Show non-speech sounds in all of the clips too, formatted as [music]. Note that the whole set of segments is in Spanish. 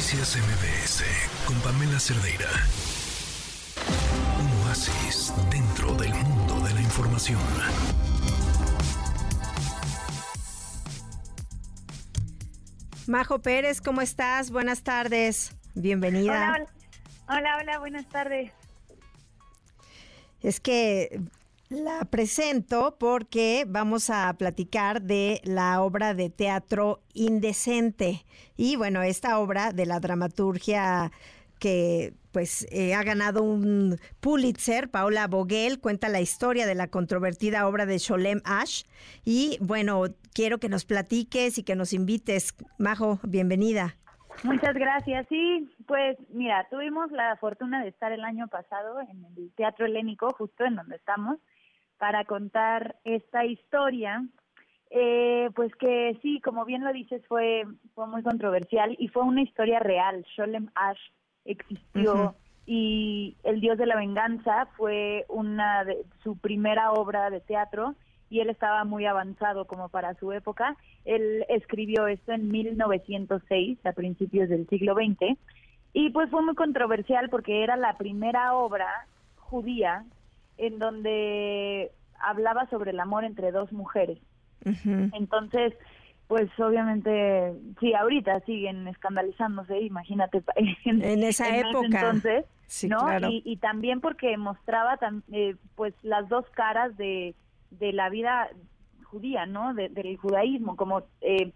Noticias MBS con Pamela Cerdeira. Un oasis dentro del mundo de la información. Majo Pérez, ¿cómo estás? Buenas tardes. Bienvenida. Hola, hola, hola, buenas tardes. Es que la presento porque vamos a platicar de la obra de teatro Indecente. Y bueno, esta obra de la dramaturgia que pues eh, ha ganado un Pulitzer, Paula Boguel, cuenta la historia de la controvertida obra de Sholem Ash. Y bueno, quiero que nos platiques y que nos invites. Majo, bienvenida. Muchas gracias. Sí, pues mira, tuvimos la fortuna de estar el año pasado en el Teatro Helénico, justo en donde estamos, para contar esta historia, eh, pues que sí, como bien lo dices, fue, fue muy controversial y fue una historia real. Sholem Ash existió y El Dios de la Venganza fue una de su primera obra de teatro y él estaba muy avanzado como para su época. Él escribió esto en 1906, a principios del siglo XX, y pues fue muy controversial porque era la primera obra judía en donde hablaba sobre el amor entre dos mujeres. Entonces, pues obviamente, sí, ahorita siguen escandalizándose, imagínate. [laughs] En, esa época. Entonces, ¿no? Y, también porque mostraba eh, pues las dos caras de, de la vida judía, ¿no? del judaísmo, como eh,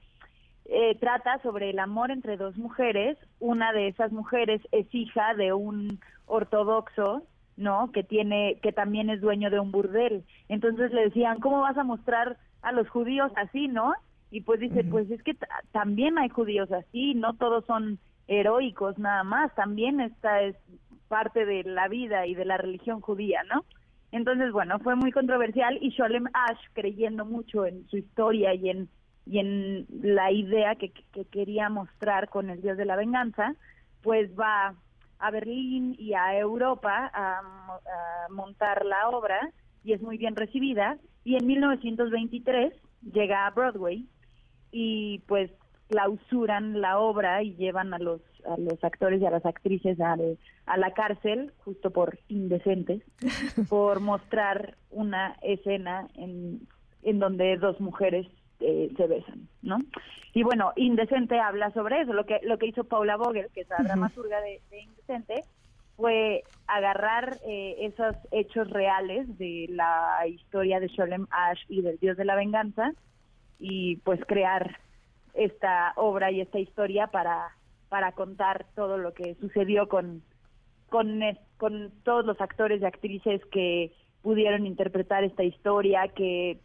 eh, trata sobre el amor entre dos mujeres. Una de esas mujeres es hija de un ortodoxo ¿no? Que tiene, que también es dueño de un burdel. Entonces le decían, ¿cómo vas a mostrar a los judíos así, no? Y pues dice, pues es que también hay judíos así, no todos son heroicos nada más, también esta es parte de la vida y de la religión judía, ¿no? Entonces, bueno, fue muy controversial y Sholem Ash, creyendo mucho en su historia y en, y en la idea que, que quería mostrar con el Dios de la Venganza, pues va a Berlín y a Europa a, montar la obra y es muy bien recibida. Y en 1923 llega a Broadway y pues clausuran la obra y llevan a los a los actores y a las actrices a, a la cárcel justo por indecentes [laughs] por mostrar una escena en, en donde dos mujeres eh, se besan, ¿no? Y bueno, Indecente habla sobre eso. Lo que lo que hizo Paula Vogel, que es la dramaturga de, Indecente, fue agarrar eh, esos hechos reales de la historia de Sholem Ash y del Dios de la Venganza y pues crear esta obra y esta historia para para contar todo lo que sucedió con con, con todos los actores y actrices que pudieron interpretar esta historia, que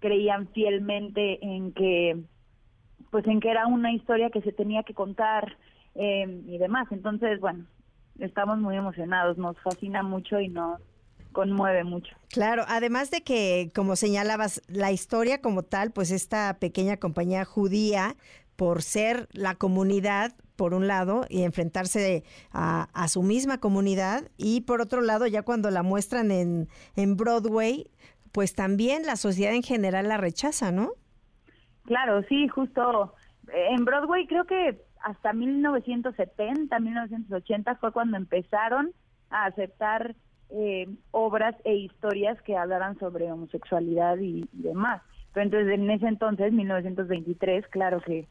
creían fielmente en que pues en que era una historia que se tenía que contar eh, y demás entonces bueno estamos muy emocionados nos fascina mucho y nos conmueve mucho. Claro, además de que, como señalabas, la historia como tal, pues esta pequeña compañía judía, por ser la comunidad, por un lado, y enfrentarse a, a, su misma comunidad, y por otro lado, ya cuando la muestran en, en Broadway, pues también la sociedad en general la rechaza, ¿no? Claro, sí, justo eh, en Broadway creo que hasta 1970, 1980 fue cuando empezaron a aceptar eh, obras e historias que hablaran sobre homosexualidad y, demás. Pero entonces en ese entonces, 1923, claro que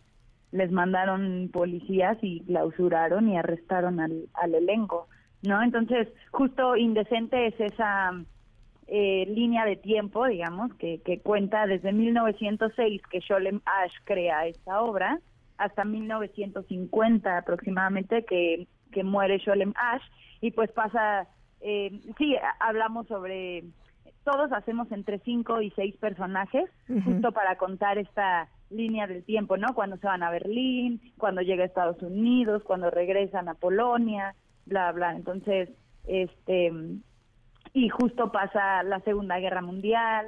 les mandaron policías y clausuraron y arrestaron al, al elenco, ¿no? Entonces, justo indecente es esa eh, línea de tiempo, digamos, que, que cuenta desde 1906 que Sholem Ash crea esta obra hasta 1950 aproximadamente que, que muere Sholem Ash y pues pasa, eh, sí, hablamos sobre, todos hacemos entre cinco y seis personajes justo para contar esta línea del tiempo, ¿no? Cuando se van a Berlín, cuando llega a Estados Unidos, cuando regresan a Polonia, bla, bla. Entonces, este y justo pasa la Segunda Guerra Mundial,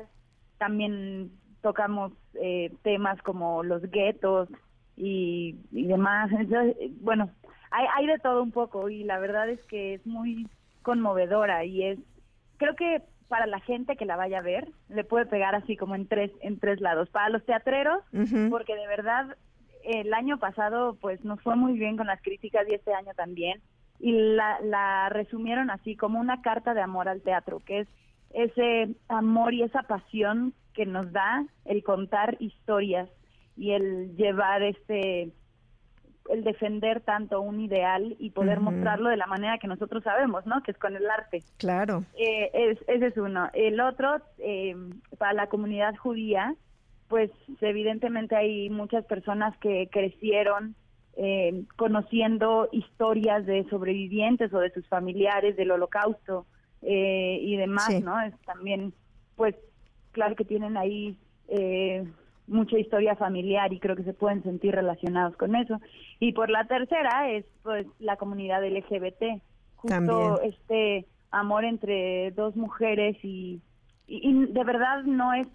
también tocamos eh, temas como los guetos y, demás. bueno, hay, hay de todo un poco y la verdad es que es muy conmovedora y es, creo que para la gente que la vaya a ver le puede pegar así como en tres en tres lados. Para los teatreros porque de verdad el año pasado pues nos fue muy bien con las críticas y este año también y la, la resumieron así como una carta de amor al teatro, que es ese amor y esa pasión que nos da el contar historias y el llevar este el defender tanto un ideal y poder mostrarlo de la manera que nosotros sabemos, ¿no? Que es con el arte. Claro. Eh, es, ese es uno. El otro, eh, para la comunidad judía, pues evidentemente hay muchas personas que crecieron eh, conociendo historias de sobrevivientes o de sus familiares del holocausto eh, y demás, ¿no? Es también, pues, claro que tienen ahí eh, mucha historia familiar y creo que se pueden sentir relacionados con eso. Y por la tercera es, pues, la comunidad LGBT, justo este amor entre dos mujeres y, y de verdad no es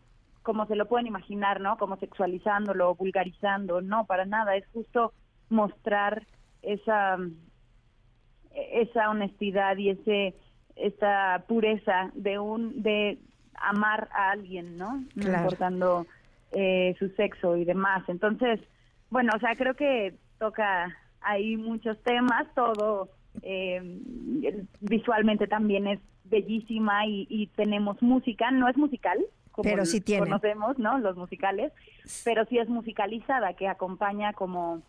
como se lo pueden imaginar, ¿no? Como sexualizándolo, vulgarizando, no, para nada, es justo mostrar esa esa honestidad y ese esa pureza de un de amar a alguien, ¿no? No importando eh, su sexo y demás. Entonces, bueno, o sea, creo que toca ahí muchos temas, todo eh, visualmente también es bellísima y, y tenemos música, no es musical, como pero sí tiene. conocemos, ¿no? Los musicales, pero sí es musicalizada, que acompaña como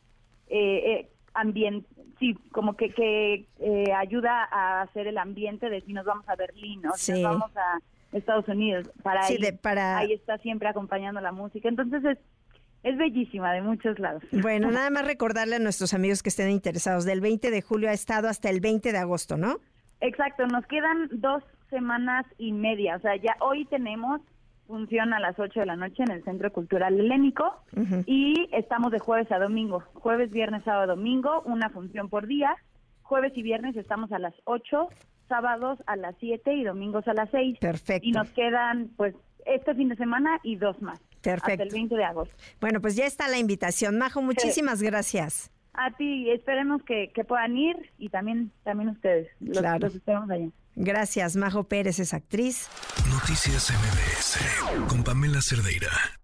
eh, eh ambiente, sí, como que, que eh, ayuda a hacer el ambiente de si nos vamos a Berlín, ¿no? Si nos vamos a Estados Unidos, para, ahí, para ahí está siempre acompañando la música. Entonces es, es bellísima de muchos lados. Bueno, [laughs] nada más recordarle a nuestros amigos que estén interesados, del 20 de julio ha estado hasta el 20 de agosto, ¿no? Exacto, nos quedan dos semanas y media, o sea, ya hoy tenemos función a las 8 de la noche en el Centro Cultural Helénico y estamos de jueves a domingo, jueves, viernes, sábado, domingo, una función por día. Jueves y viernes estamos a las 8, sábados a las 7 y domingos a las 6. Perfecto. Y nos quedan pues este fin de semana y dos más. Perfecto. Hasta el 20 de agosto. Bueno, pues ya está la invitación. Majo, muchísimas gracias. A ti, esperemos que, puedan ir y también, también ustedes. Los, claro. los esperamos allá. Gracias, Majo Pérez es actriz. Noticias MBS con Pamela Cerdeira.